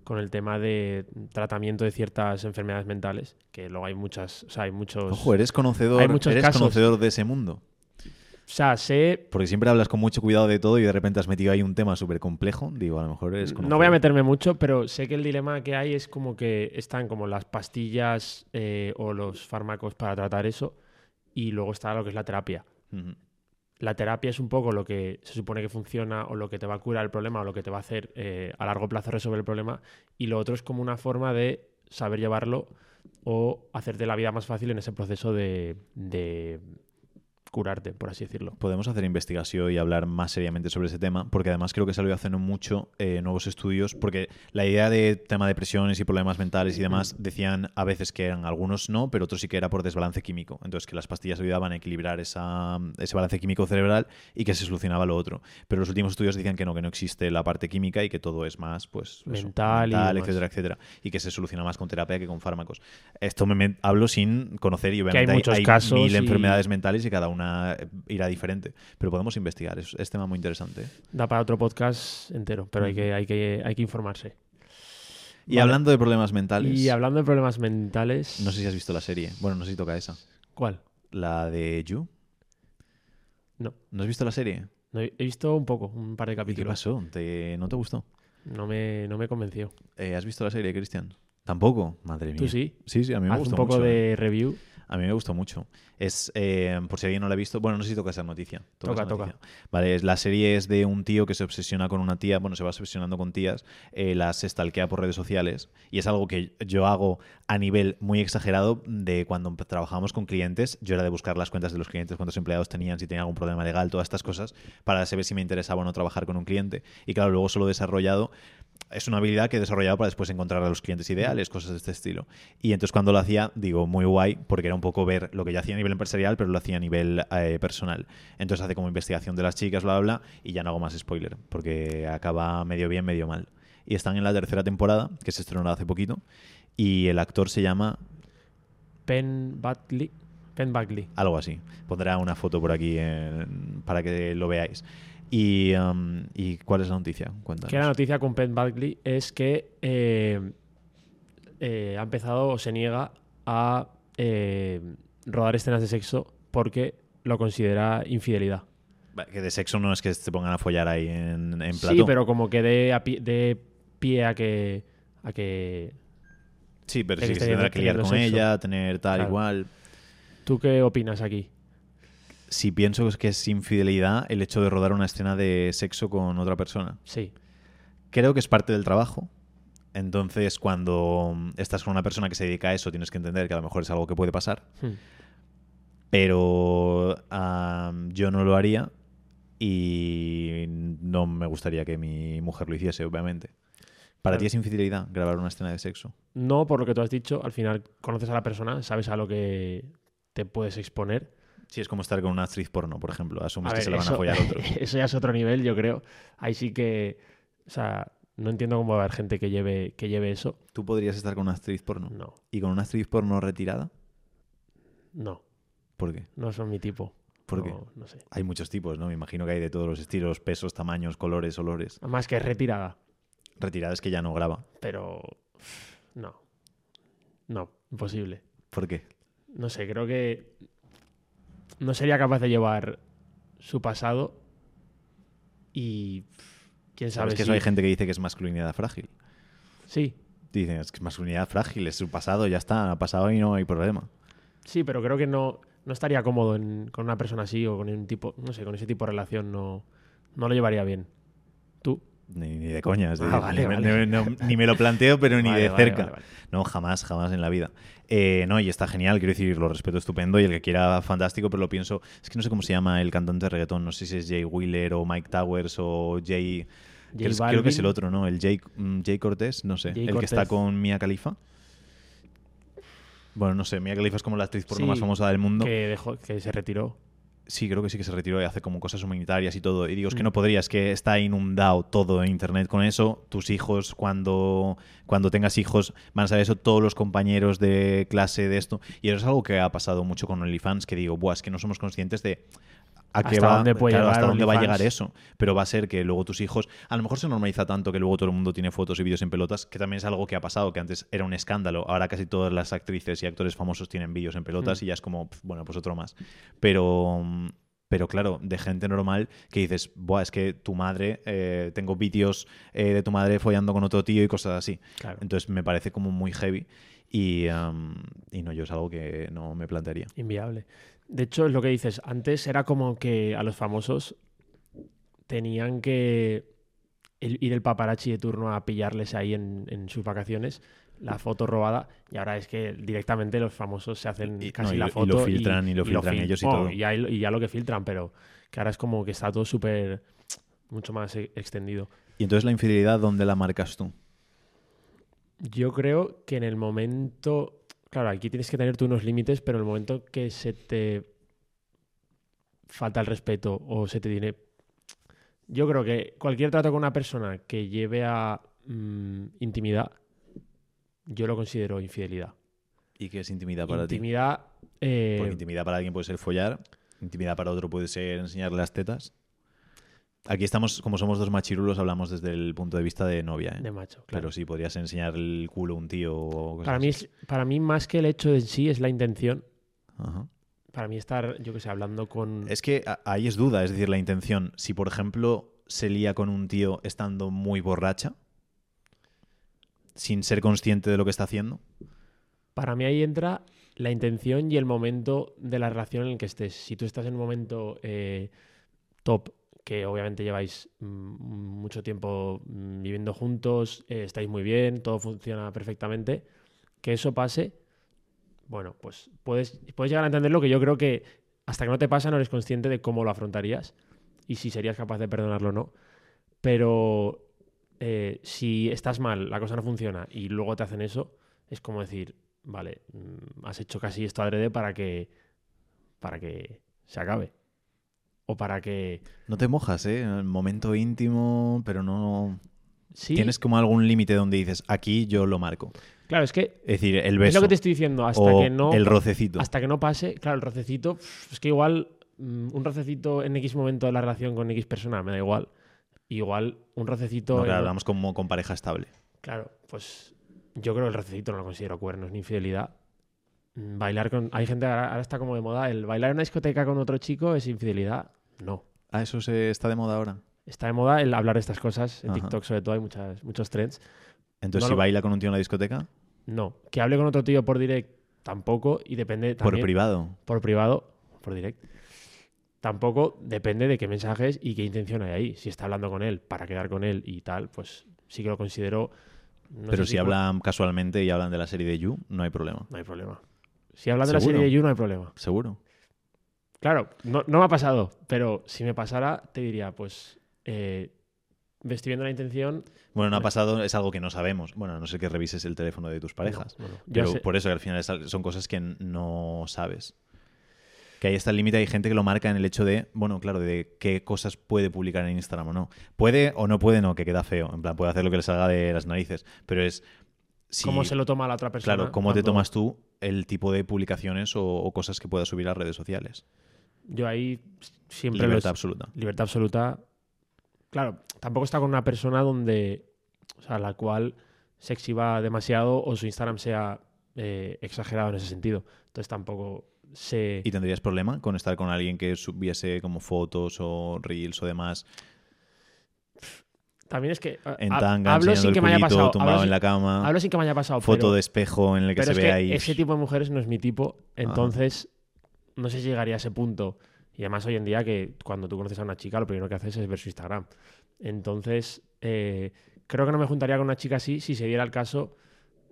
con el tema de tratamiento de ciertas enfermedades mentales, que luego hay muchas, o sea, hay muchos... Ojo, eres conocedor, hay muchos eres casos. conocedor de ese mundo. O sea, sé... Porque siempre hablas con mucho cuidado de todo y de repente has metido ahí un tema súper complejo. Digo, a lo mejor eres conocedor. No voy a meterme mucho, pero sé que el dilema que hay es como que están como las pastillas eh, o los fármacos para tratar eso y luego está lo que es la terapia. La terapia es un poco lo que se supone que funciona o lo que te va a curar el problema o lo que te va a hacer eh, a largo plazo resolver el problema y lo otro es como una forma de saber llevarlo o hacerte la vida más fácil en ese proceso de, de curarte, por así decirlo. Podemos hacer investigación y hablar más seriamente sobre ese tema, porque además creo que salió hace no mucho eh, nuevos estudios, porque la idea de tema de depresiones y problemas mentales y demás decían a veces que eran algunos no, pero otros sí que era por desbalance químico. Entonces que las pastillas ayudaban a equilibrar esa, ese balance químico cerebral y que se solucionaba lo otro. Pero los últimos estudios decían que no, que no existe la parte química y que todo es más, pues, eso, Mental y etcétera, etcétera, y que se soluciona más con terapia que con fármacos. Esto me, me- hablo sin conocer y hay obviamente muchos casos mil y- enfermedades mentales y cada una eh, irá diferente. Pero podemos investigar, es, es tema muy interesante. Da para otro podcast entero, pero hay que, hay que, hay que informarse. Y Vale. hablando de problemas mentales, Y hablando de problemas mentales... no sé si has visto la serie. Bueno, no sé si toca esa. ¿Cuál? La de You. No. ¿No has visto la serie? No, he visto un poco, un par de ¿Y qué capítulos. pasó? ¿Te- ¿No te gustó? No me, no me convenció. Eh, ¿Has visto la serie, Cristian? Tampoco, madre mía. ¿Tú sí? Sí, sí, a mí me Haz gustó un poco mucho. ¿eh? de review. A mí me gustó mucho. Es, eh, por si alguien no la ha visto, bueno, no sé si toca esa noticia. Toca, toca. noticia. Vale, es, la serie es de un tío que se obsesiona con una tía, bueno, se va obsesionando con tías, eh, las stalkea por redes sociales y es algo que yo hago a nivel muy exagerado de cuando trabajábamos con clientes, yo era de buscar las cuentas de los clientes, cuántos empleados tenían, si tenían algún problema legal, todas estas cosas, para saber si me interesaba o no trabajar con un cliente. Y claro, luego solo he desarrollado es una habilidad que he desarrollado para después encontrar a los clientes ideales, cosas de este estilo. Y entonces cuando lo hacía, digo, muy guay, porque era un poco ver lo que yo hacía a nivel empresarial, pero lo hacía a nivel eh, personal. Entonces hace como investigación de las chicas, bla, bla, bla, y ya no hago más spoiler, porque acaba medio bien, medio mal. Y están en la tercera temporada, que se estrenó hace poquito, y el actor se llama... Penn Badley. Ken Buckley. Algo así. Pondrá una foto por aquí en- para que lo veáis. Y, um, ¿y cuál es la noticia? Cuéntanos. Que la noticia con Penn Buckley es que eh, eh, ha empezado o se niega a eh, rodar escenas de sexo porque lo considera infidelidad. Que de sexo no es que se pongan a follar ahí en, en plató. Sí, pero como que dé a pi- dé pie a que a que Sí, pero sí que se tendrá que liar con sexo. ella, tener tal Claro. igual. ¿Tú qué opinas aquí? Si pienso que es infidelidad el hecho de rodar una escena de sexo con otra persona. Sí. Creo que es parte del trabajo. Entonces, cuando mm, estás con una persona que se dedica a eso, tienes que entender que a lo mejor es algo que puede pasar. Hmm. Pero yo no lo haría y no me gustaría que mi mujer lo hiciese, obviamente. ¿Para Claro. ti es infidelidad grabar una escena de sexo? No, por lo que tú has dicho, al final conoces a la persona, sabes a lo que te puedes exponer. Sí, es como estar con una actriz porno, por ejemplo. Asumes A que se la van a eso- follar otros. Eso ya es otro nivel, yo creo. Ahí sí que. O sea, no entiendo cómo va a haber gente que lleve, que lleve eso. ¿Tú podrías estar con una actriz porno? No, ¿Y con una actriz porno retirada? no, ¿Por qué? no son mi tipo. ¿Por no, qué? No sé. Hay muchos tipos, ¿no? Me imagino que hay de todos los estilos, pesos, tamaños, colores, olores. Además que es retirada, Retirada es que ya no graba. pero. No. No, imposible. ¿Por qué? No sé, creo que. No sería capaz de llevar su pasado y. Quién sabe ¿Sabes que si- eso hay gente que dice que es masculinidad frágil? Sí, Dicen, es que es masculinidad frágil, es su pasado, ya está, ha pasado y no hay problema. Sí, pero creo que no, no estaría cómodo en- con una persona así o con un tipo, no sé, con ese tipo de relación no, no lo llevaría bien. Ni, ni de coña, es Ah, vale, ni, me- vale. no- no- ni me lo planteo, pero ni Vale, de cerca. No, jamás, jamás en la vida. Eh, no, y está genial, quiero decir, lo respeto estupendo y el que quiera, fantástico, pero lo pienso. Es que no sé cómo se llama el cantante de reggaetón, no sé si es Jay Wheeler o Mike Towers o Jay. Creo, es- creo que es el otro, ¿no? El Jay, mm, Jay Cortés, no sé. Jay el que está con Mia Khalifa. Bueno, no sé, Mia Khalifa es como la actriz porno Sí, más famosa del mundo. Que, dejó, que se retiró. Sí, creo que sí que se retiró y hace como cosas humanitarias y todo. Y digo, es que Mm. no podrías, que está inundado todo en internet con eso. Tus hijos, cuando, cuando tengas hijos, van a saber eso, todos los compañeros de clase de esto. Y eso es algo que ha pasado mucho con OnlyFans, que digo, Buah, es que no somos conscientes de a qué Hasta va, dónde puede claro, llegar hasta dónde va a llegar eso. Pero va a ser que luego tus hijos, a lo mejor se normaliza tanto que luego todo el mundo tiene fotos y vídeos en pelotas, que también es algo que ha pasado, que antes era un escándalo. Ahora casi todas las actrices y actores famosos tienen vídeos en pelotas Mm. y ya es como, bueno, pues otro más. Pero, pero claro, de gente normal que dices, Buah, es que tu madre, eh, tengo vídeos eh, de tu madre follando con otro tío y cosas así. Claro. Entonces me parece como muy heavy y, am, y no, yo es algo que no me plantearía. Inviable. De hecho, es lo que dices. Antes era como que a los famosos tenían que el- ir el paparazzi de turno a pillarles ahí en, en sus vacaciones la foto robada y ahora es que directamente los famosos se hacen Y- casi no, y la lo- y foto lo filtran, y lo filtran fil- ellos y Oh, todo. y ya, y ya lo que filtran pero que ahora es como que está todo súper mucho más e- extendido Y entonces la infidelidad, ¿dónde la marcas tú? Yo creo que en el momento claro aquí tienes que tener tú unos límites pero en el momento que se te falta el respeto o se te tiene yo creo que cualquier trato con una persona que lleve a mm, intimidad yo lo considero infidelidad ¿Y qué es intimidad para ti? intimidad eh, Porque intimidad para alguien puede ser follar, intimidad para otro puede ser enseñarle las tetas. Aquí estamos, como somos dos machirulos, hablamos desde el punto de vista de novia. ¿eh? de macho claro. Pero sí, podrías enseñar el culo a un tío o cosas para mí así. es, para mí más que el hecho en sí es la intención Ajá. para mí estar yo que sé hablando con Es que ahí es duda, es decir, la intención. Si, por ejemplo, se lía con un tío estando muy borracha, sin ser consciente de lo que está haciendo, Para mí ahí entra la intención y el momento de la relación en el que estés. Si tú estás en un momento eh, top, que obviamente lleváis mm, mucho tiempo mm, viviendo juntos, eh, estáis muy bien, todo funciona perfectamente, que eso pase, bueno, pues puedes, puedes llegar a entenderlo que yo creo que hasta que no te pasa no eres consciente de cómo lo afrontarías y si serías capaz de perdonarlo o no. Pero eh, si estás mal, la cosa no funciona y luego te hacen eso, es como decir, vale, mm, has hecho casi esto adrede para que, para que se acabe. O para que... no te mojas, ¿eh? En el momento íntimo, pero no... Sí, Tienes como algún límite donde dices, aquí yo lo marco. Claro, es que Es decir, el es beso lo que te estoy diciendo. Hasta o que no. el rocecito. Hasta que no pase. Claro, el rocecito. Es que igual. mm, Un rocecito en X momento de la relación con X persona me da igual. Igual un rocecito. No, en- claro, hablamos como con pareja estable. Claro, pues yo creo que el rocecito no lo considero cuernos ni infidelidad. Mm, Bailar con. Hay gente ahora, ahora está como de moda. El bailar en una discoteca con otro chico es infidelidad. No. Ah, eso se está de moda ahora. Está de moda el hablar de estas cosas. En Ajá. TikTok, sobre todo, hay muchas, muchos trends. Entonces, No si lo- baila con un tío en la discoteca, No. Que hable con otro tío por direct, tampoco. Y depende por también. privado. por privado, por direct. Tampoco depende de qué mensajes y qué intención hay ahí. Si está hablando con él para quedar con él y tal, pues sí que lo considero. no Pero si cu- hablan casualmente y hablan de la serie de You, no hay problema. No hay problema. Si hablan de la serie de You, no hay problema. Seguro. Claro, no, no me ha pasado, pero si me pasara, te diría, pues. Eh, estoy viendo la intención. Bueno, no ha pasado, es algo que no sabemos. Bueno, a no sé que revises el teléfono de tus parejas. No, Pero sé- por eso que al final son cosas que no sabes. Que ahí está el límite, hay gente que lo marca en el hecho de, bueno, claro, de qué cosas puede publicar en Instagram o no. Puede o no puede, no, que queda feo. En plan, puede hacer lo que le salga de las narices. Pero es. Si, ¿Cómo se lo toma la otra persona? Claro, cómo te tomas tú el tipo de publicaciones o, o cosas que puedas subir a redes sociales. Yo ahí siempre Libertad absoluta. libertad absoluta. Claro, tampoco está con una persona donde, o sea, la cual se exhiba demasiado o su Instagram sea eh, exagerado en ese sentido. Entonces tampoco se... ¿Y tendrías problema con estar con alguien que subiese como fotos o reels o demás También es que... en tanga, hablo sin el que me haya pasado. tumbado Hablo en la cama, hablo sin que me haya pasado. foto pero, de espejo en el que pero se es ve que ahí. ese tipo de mujeres no es mi tipo. Ajá. Entonces, no sé si llegaría a ese punto. Y además hoy en día que cuando tú conoces a una chica, lo primero que haces es ver su Instagram. Entonces, eh, creo que no me juntaría con una chica así. Si se diera el caso,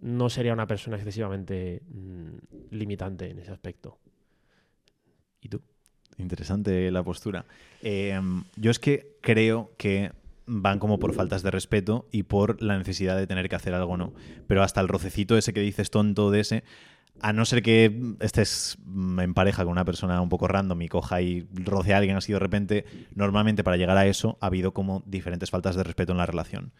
no sería una persona excesivamente mm, limitante en ese aspecto. ¿Y tú? Interesante la postura. Eh, yo es que creo que van como por faltas de respeto y por la necesidad de tener que hacer algo no. Pero hasta el rocecito ese que dices tonto de ese, a no ser que estés en pareja con una persona un poco random y coja y roce a alguien así de repente, normalmente para llegar a eso ha habido como diferentes faltas de respeto en la relación.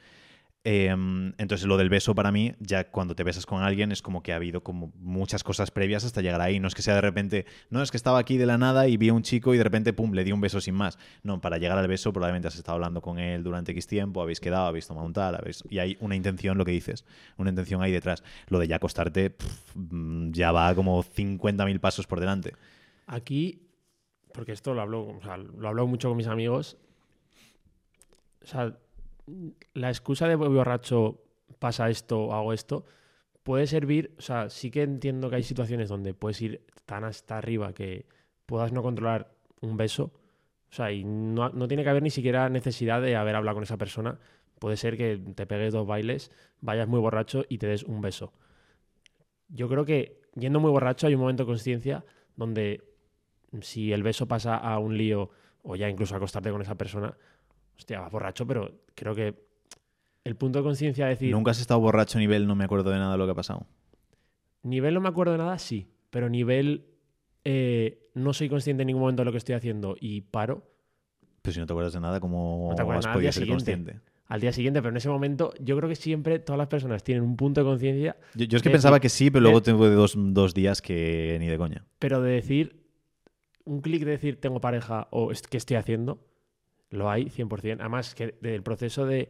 Eh, entonces lo del beso para mí, ya cuando te besas con alguien es como que ha habido como muchas cosas previas hasta llegar ahí. No es que sea de repente, no es que estaba aquí de la nada y vi a un chico y de repente, pum, le di un beso sin más. No, para llegar al beso probablemente has estado hablando con él durante X tiempo, habéis quedado, habéis tomado un tal, habéis... y hay una intención, lo que dices, una intención ahí detrás. Lo de ya acostarte mm, ya va como 50.000 pasos por delante. Aquí, porque esto lo hablo, lo hablo mucho con mis amigos. O sea, la excusa de borracho pasa esto hago esto puede servir. O sea, sí que entiendo que hay situaciones donde puedes ir tan hasta arriba que puedas no controlar un beso. O sea, y no, no tiene que haber ni siquiera necesidad de haber hablado con esa persona. Puede ser que te pegues dos bailes, vayas muy borracho y te des un beso. Yo creo que yendo muy borracho hay un momento de conciencia donde si el beso pasa a un lío o ya incluso acostarte con esa persona, hostia, vas borracho, pero creo que el punto de conciencia de decir, Nunca has estado borracho a nivel, no me acuerdo de nada de lo que ha pasado. nivel no me acuerdo de nada, sí, pero nivel eh, no soy consciente en ningún momento de lo que estoy haciendo y paro Pero si no te acuerdas de nada, ¿cómo No te acuerdas has nada podido ser siguiente. consciente? al día siguiente, pero en ese momento yo creo que siempre todas las personas tienen un punto de conciencia, Yo, yo es que De pensaba decir- que sí, pero luego tengo dos, dos días que ni de coña. pero de decir, un clic de decir tengo pareja o es- qué estoy haciendo, lo hay 100%. Además, que del proceso de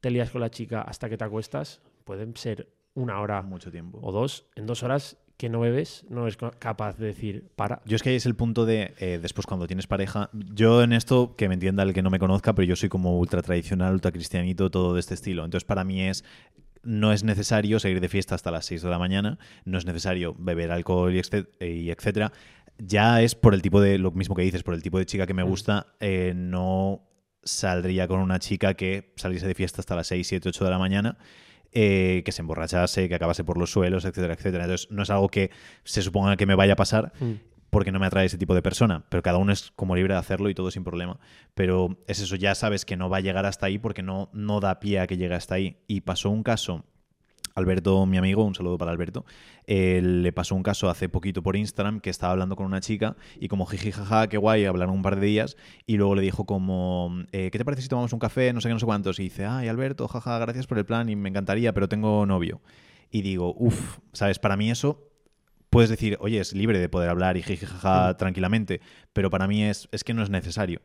te lías con la chica hasta que te acuestas, pueden ser una hora Mucho tiempo. o dos. En dos horas que no bebes, no co- capaz de decir para. Yo es que ahí es el punto de eh, después cuando tienes pareja. Yo en esto, que me entienda el que no me conozca, pero yo soy como ultra tradicional, ultra cristianito, todo de este estilo. Entonces para mí es no es necesario seguir de fiesta hasta las 6 de la mañana, no es necesario beber alcohol y etcétera. Ya es por el tipo de, lo mismo que dices, por el tipo de chica que me Mm. gusta, eh, no saldría con una chica que saliese de fiesta hasta las 6, 7, 8 de la mañana, eh, que se emborrachase, que acabase por los suelos, etcétera, etcétera. Entonces no es algo que se suponga que me vaya a pasar, Mm. porque no me atrae ese tipo de persona. Pero cada uno es como libre de hacerlo y todo sin problema. Pero es eso, ya sabes que no va a llegar hasta ahí porque no, no da pie a que llegue hasta ahí. Y pasó un caso, Alberto, mi amigo, un saludo para Alberto, eh, le pasó un caso hace poquito por Instagram que estaba hablando con una chica y como jiji jaja, qué guay, hablaron un par de días y luego le dijo como, eh, ¿qué te parece si tomamos un café? No sé qué, no sé cuántos. Y dice, ay Alberto, jaja, gracias por el plan y me encantaría, pero tengo novio. y digo, uff, ¿sabes? Para mí eso puedes decir, oye, es libre de poder hablar y jijijaja tranquilamente, pero para mí es, es que no es necesario.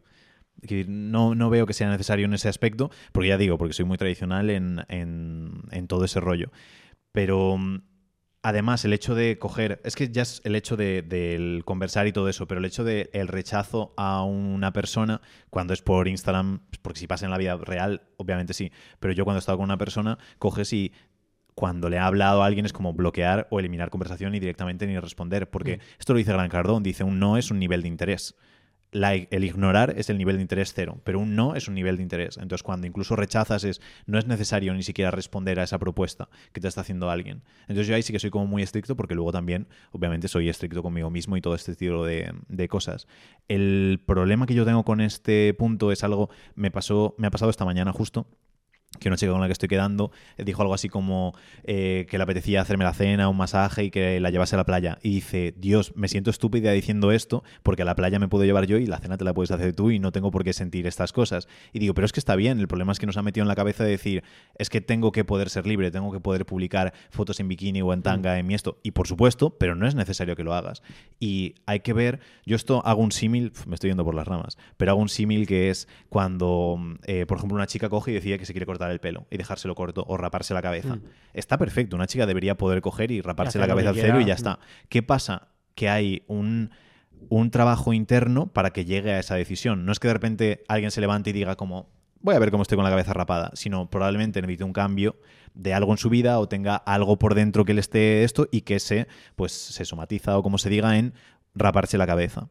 No, no veo que sea necesario en ese aspecto, porque ya digo, porque soy muy tradicional en, en- en todo ese rollo. Pero mm, además, el hecho de coger. Es que ya es el hecho de, del conversar y todo eso, pero el hecho del el rechazo a una persona cuando es por Instagram, porque si pasa en la vida real, obviamente sí. Pero yo cuando he estado con una persona, coges y cuando le ha hablado a alguien es como bloquear o eliminar conversación y directamente ni responder. Porque esto lo dice Gran Cardón, dice un no es un nivel de interés. El ignorar es el nivel de interés cero, pero un no es un nivel de interés. Entonces, cuando incluso rechazas, es no es necesario ni siquiera responder a esa propuesta que te está haciendo alguien. Entonces, yo ahí sí que soy como muy estricto, porque luego también, obviamente, soy estricto conmigo mismo y todo este estilo de, de cosas. El problema que yo tengo con este punto es algo, me pasó, me ha pasado esta mañana justo que una chica con la que estoy quedando eh, dijo algo así como eh, que le apetecía hacerme la cena, un masaje y que la llevase a la playa. Y dice, Dios, me siento estúpida diciendo esto porque a la playa me puedo llevar yo y la cena te la puedes hacer tú y no tengo por qué sentir estas cosas. Y digo, pero es que está bien, el problema es que nos ha metido en la cabeza de decir, es que tengo que poder ser libre, tengo que poder publicar fotos en bikini o en tanga en mi esto. Y por supuesto, pero no es necesario que lo hagas. Y hay que ver, yo esto hago un símil, me estoy yendo por las ramas, pero hago un símil que es cuando, eh, por ejemplo, una chica coge y decide que se quiere cortar el pelo y dejárselo corto o raparse la cabeza. Mm. Está perfecto, una chica debería poder coger y raparse la cabeza al cero y ya está. ¿Qué pasa? Que hay un, un trabajo interno para que llegue a esa decisión. No es que de repente alguien se levante y diga como, voy a ver cómo estoy con la cabeza rapada, sino probablemente necesite un cambio de algo en su vida o tenga algo por dentro que le esté esto y que se, pues, se somatiza o como se diga en raparse la cabeza.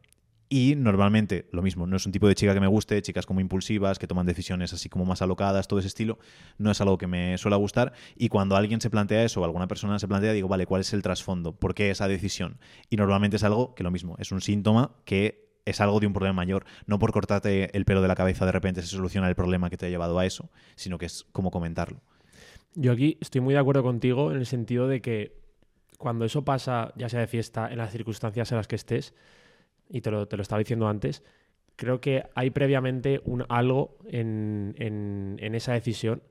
Y normalmente lo mismo, no es un tipo de chica que me guste, chicas como impulsivas, que toman decisiones así como más alocadas, todo ese estilo, no es algo que me suele gustar. Y cuando alguien se plantea eso o alguna persona se plantea, digo, vale, ¿cuál es el trasfondo? ¿Por qué esa decisión? Y normalmente es algo que lo mismo, es un síntoma que es algo de un problema mayor. No por cortarte el pelo de la cabeza de repente se soluciona el problema que te ha llevado a eso, sino que es como comentarlo. Yo aquí estoy muy de acuerdo contigo en el sentido de que cuando eso pasa, ya sea de fiesta, en las circunstancias en las que estés, y te lo, te lo estaba diciendo antes, creo que hay previamente un algo en, en- en esa decisión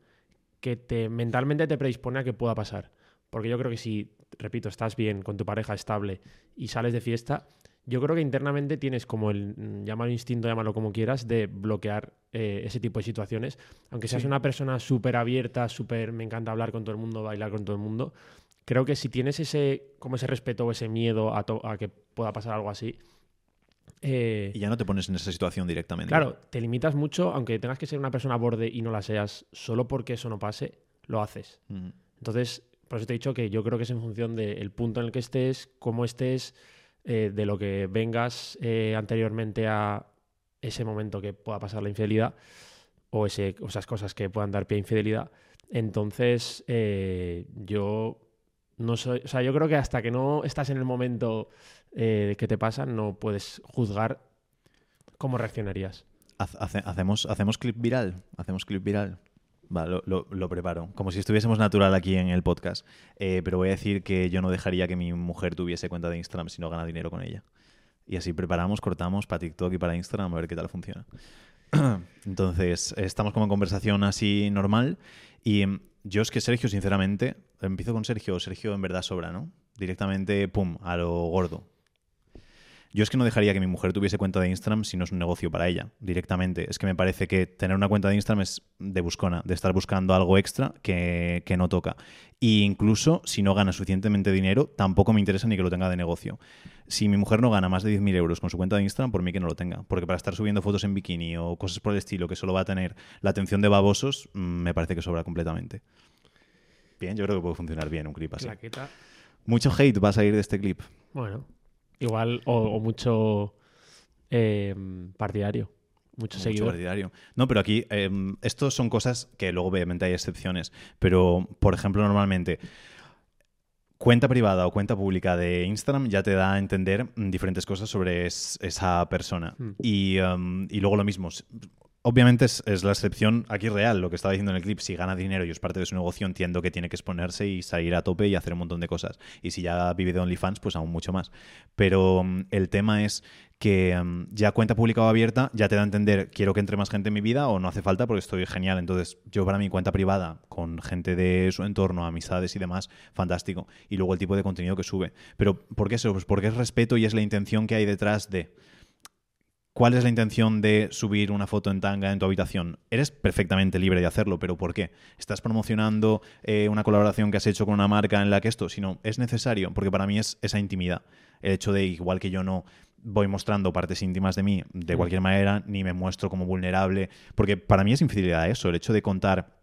que te mentalmente te predispone a que pueda pasar. Porque yo creo que si, repito, estás bien con tu pareja estable y sales de fiesta, yo creo que internamente tienes como el, mm, llámalo instinto, llámalo como quieras, de bloquear eh, ese tipo de situaciones. Aunque seas Sí. una persona súper abierta, súper, me encanta hablar con todo el mundo, bailar con todo el mundo, creo que si tienes ese, como ese respeto o ese miedo a, to- a que pueda pasar algo así, eh, Y ya no te pones en esa situación directamente. Claro, te limitas mucho, aunque tengas que ser una persona borde y no la seas, solo porque eso no pase, lo haces. Entonces, por eso te he dicho que yo creo que es en función del punto en el que estés, cómo estés, eh, de lo que vengas eh, anteriormente a ese momento que pueda pasar la infidelidad o, ese, esas cosas que puedan dar pie a infidelidad. Entonces, eh, yo no soy, o sea, yo creo que hasta que no estás en el momento eh, que te pasa, no puedes juzgar cómo reaccionarías. Hace- hace- hacemos, hacemos clip viral. Hacemos clip viral. Lo preparo. Como si estuviésemos natural aquí en el podcast. Eh, pero voy a decir que yo no dejaría que mi mujer tuviese cuenta de Instagram si no gana dinero con ella. Y así preparamos, cortamos para TikTok y para Instagram a ver qué tal funciona. Entonces, estamos como en conversación así normal. Y em, yo es que Sergio, sinceramente, empiezo con Sergio. Sergio en verdad sobra, ¿no? Directamente, pum, a lo gordo. Yo es que no dejaría que mi mujer tuviese cuenta de Instagram si no es un negocio para ella, directamente. Es que me parece que tener una cuenta de Instagram es de buscona, de estar buscando algo extra que, que no toca. Y incluso si no gana suficientemente dinero, tampoco me interesa ni que lo tenga de negocio. Si mi mujer no gana más de 10.000 euros con su cuenta de Instagram, por mí que no lo tenga. Porque para estar subiendo fotos en bikini o cosas por el estilo que solo va a tener la atención de babosos, mm, me parece que sobra completamente. Bien, yo creo que puede funcionar bien un clip así. Claqueta. Mucho hate va a salir de este clip. Bueno, igual, o, o mucho eh, partidario, mucho Mucho seguidor. partidario. No, pero aquí, eh, estos son cosas que luego obviamente hay excepciones. Pero, por ejemplo, normalmente, cuenta privada o cuenta pública de Instagram ya te da a entender mm, diferentes cosas sobre es- esa persona. Hmm. Y, um, y luego lo mismo. Obviamente es, es la excepción aquí real, lo que estaba diciendo en el clip. Si gana dinero y es parte de su negocio, entiendo que tiene que exponerse y salir a tope y hacer un montón de cosas. Y si ya vive de OnlyFans, pues aún mucho más. Pero mm, el tema es que mm, ya cuenta pública o abierta ya te da a entender quiero que entre más gente en mi vida o no hace falta porque estoy genial. Entonces, yo para mi cuenta privada, con gente de su entorno, amistades y demás, fantástico. Y luego el tipo de contenido que sube. Pero, ¿por qué eso? Pues porque es respeto y es la intención que hay detrás de. ¿Cuál es la intención de subir una foto en tanga en tu habitación? Eres perfectamente libre de hacerlo, pero ¿por qué? ¿Estás promocionando eh, una colaboración que has hecho con una marca en la que esto? Si no, es necesario, porque para mí es esa intimidad. El hecho de, igual que yo no voy mostrando partes íntimas de mí de Mm. cualquier manera, ni me muestro como vulnerable, porque para mí es infidelidad eso, el hecho de contar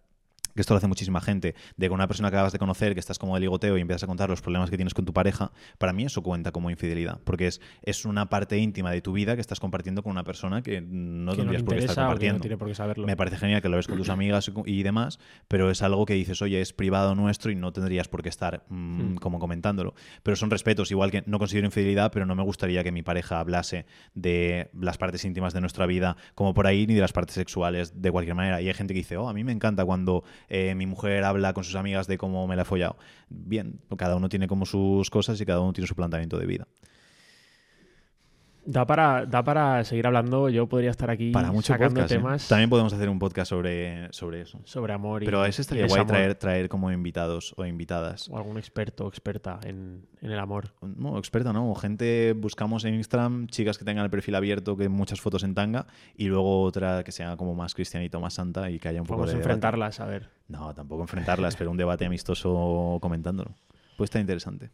que esto lo hace muchísima gente, de con una persona que acabas de conocer, que estás como de ligoteo y empiezas a contar los problemas que tienes con tu pareja, para mí eso cuenta como infidelidad, porque es, es una parte íntima de tu vida que estás compartiendo con una persona que no que tendrías por qué estar compartiendo. no tiene por qué saberlo. Me parece genial que lo ves con tus amigas y demás, pero es algo que dices, oye, es privado nuestro y no tendrías por qué estar mm, Hmm. como comentándolo. Pero son respetos, igual que no considero infidelidad, pero no me gustaría que mi pareja hablase de las partes íntimas de nuestra vida como por ahí, ni de las partes sexuales de cualquier manera. Y hay gente que dice, oh, a mí me encanta cuando eh, mi mujer habla con sus amigas de cómo me la he follado. Bien, cada uno tiene como sus cosas y cada uno tiene su planteamiento de vida. Da para, da para seguir hablando. Yo podría estar aquí Para muchos sacando podcasts. ¿eh? temas También podemos hacer un podcast sobre, sobre eso. sobre amor y Pero a ese estaría guay traer, traer como invitados o invitadas. O algún experto o experta en, en el amor. No, experta, ¿no? O gente, buscamos en Instagram chicas que tengan el perfil abierto, que muchas fotos en tanga, y luego otra que sea como más cristianito, más santa y que haya un poco Vamos a de debate. enfrentarlas, a ver, No, tampoco enfrentarlas, pero un debate amistoso comentándolo. Pues está interesante.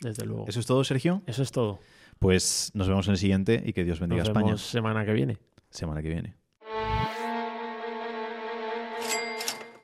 desde luego. ¿Eso es todo, Sergio? Eso es todo. Pues nos vemos en el siguiente y que Dios bendiga nos vemos España. Semana que viene. Semana que viene.